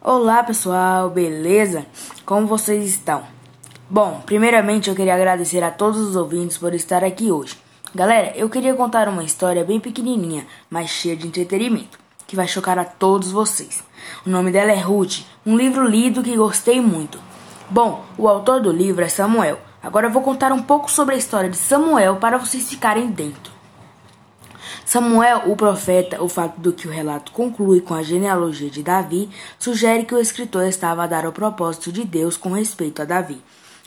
Olá pessoal, beleza? Como vocês estão? Bom, primeiramente eu queria agradecer a todos os ouvintes por estar aqui hoje. Galera, eu queria contar uma história bem pequenininha, mas cheia de entretenimento, que vai chocar a todos vocês. O nome dela é Ruth, um livro lido que gostei muito. Bom, o autor do livro é Samuel. Agora eu vou contar um pouco sobre a história de Samuel para vocês ficarem dentro. Samuel, o profeta, o fato do que o relato conclui com a genealogia de Davi, sugere que o escritor estava a dar o propósito de Deus com respeito a Davi.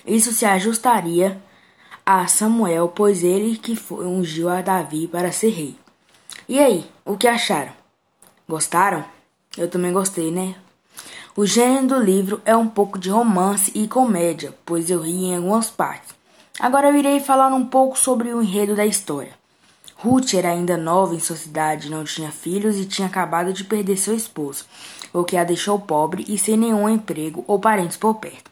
Isso se ajustaria a Samuel, pois ele que ungiu a Davi para ser rei. E aí, o que acharam? Gostaram? Eu também gostei, né? O gênero do livro é um pouco de romance e comédia, pois eu ri em algumas partes. Agora eu irei falar um pouco sobre o enredo da história. Ruth era ainda nova em sua cidade, não tinha filhos e tinha acabado de perder seu esposo, o que a deixou pobre e sem nenhum emprego ou parentes por perto.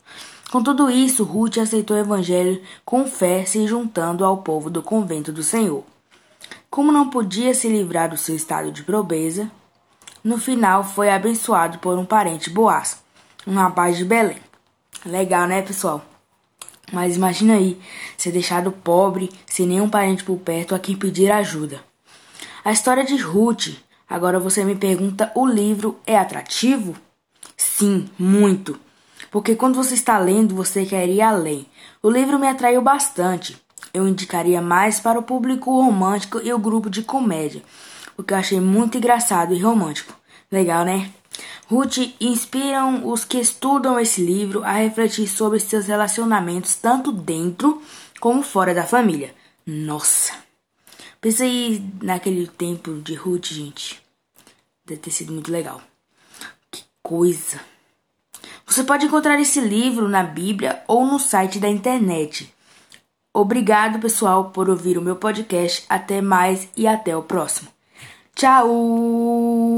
Com tudo isso, Ruth aceitou o evangelho com fé, se juntando ao povo do convento do Senhor. Como não podia se livrar do seu estado de pobreza, no final foi abençoado por um parente Boaz, um rapaz de Belém. Legal, né, pessoal? Mas imagina aí, ser deixado pobre, sem nenhum parente por perto a quem pedir ajuda. A história de Ruth. Agora você me pergunta: o livro é atrativo? Sim, muito. Porque quando você está lendo, você quer ir além. O livro me atraiu bastante. Eu indicaria mais para o público romântico e o grupo de comédia, porque eu achei muito engraçado e romântico. Legal, né? Ruth inspiram os que estudam esse livro a refletir sobre seus relacionamentos tanto dentro como fora da família. Nossa! Pensa aí naquele tempo de Ruth, gente. Deve ter sido muito legal. Que coisa! Você pode encontrar esse livro na Bíblia ou no site da internet. Obrigado, pessoal, por ouvir o meu podcast. Até mais e até o próximo. Tchau!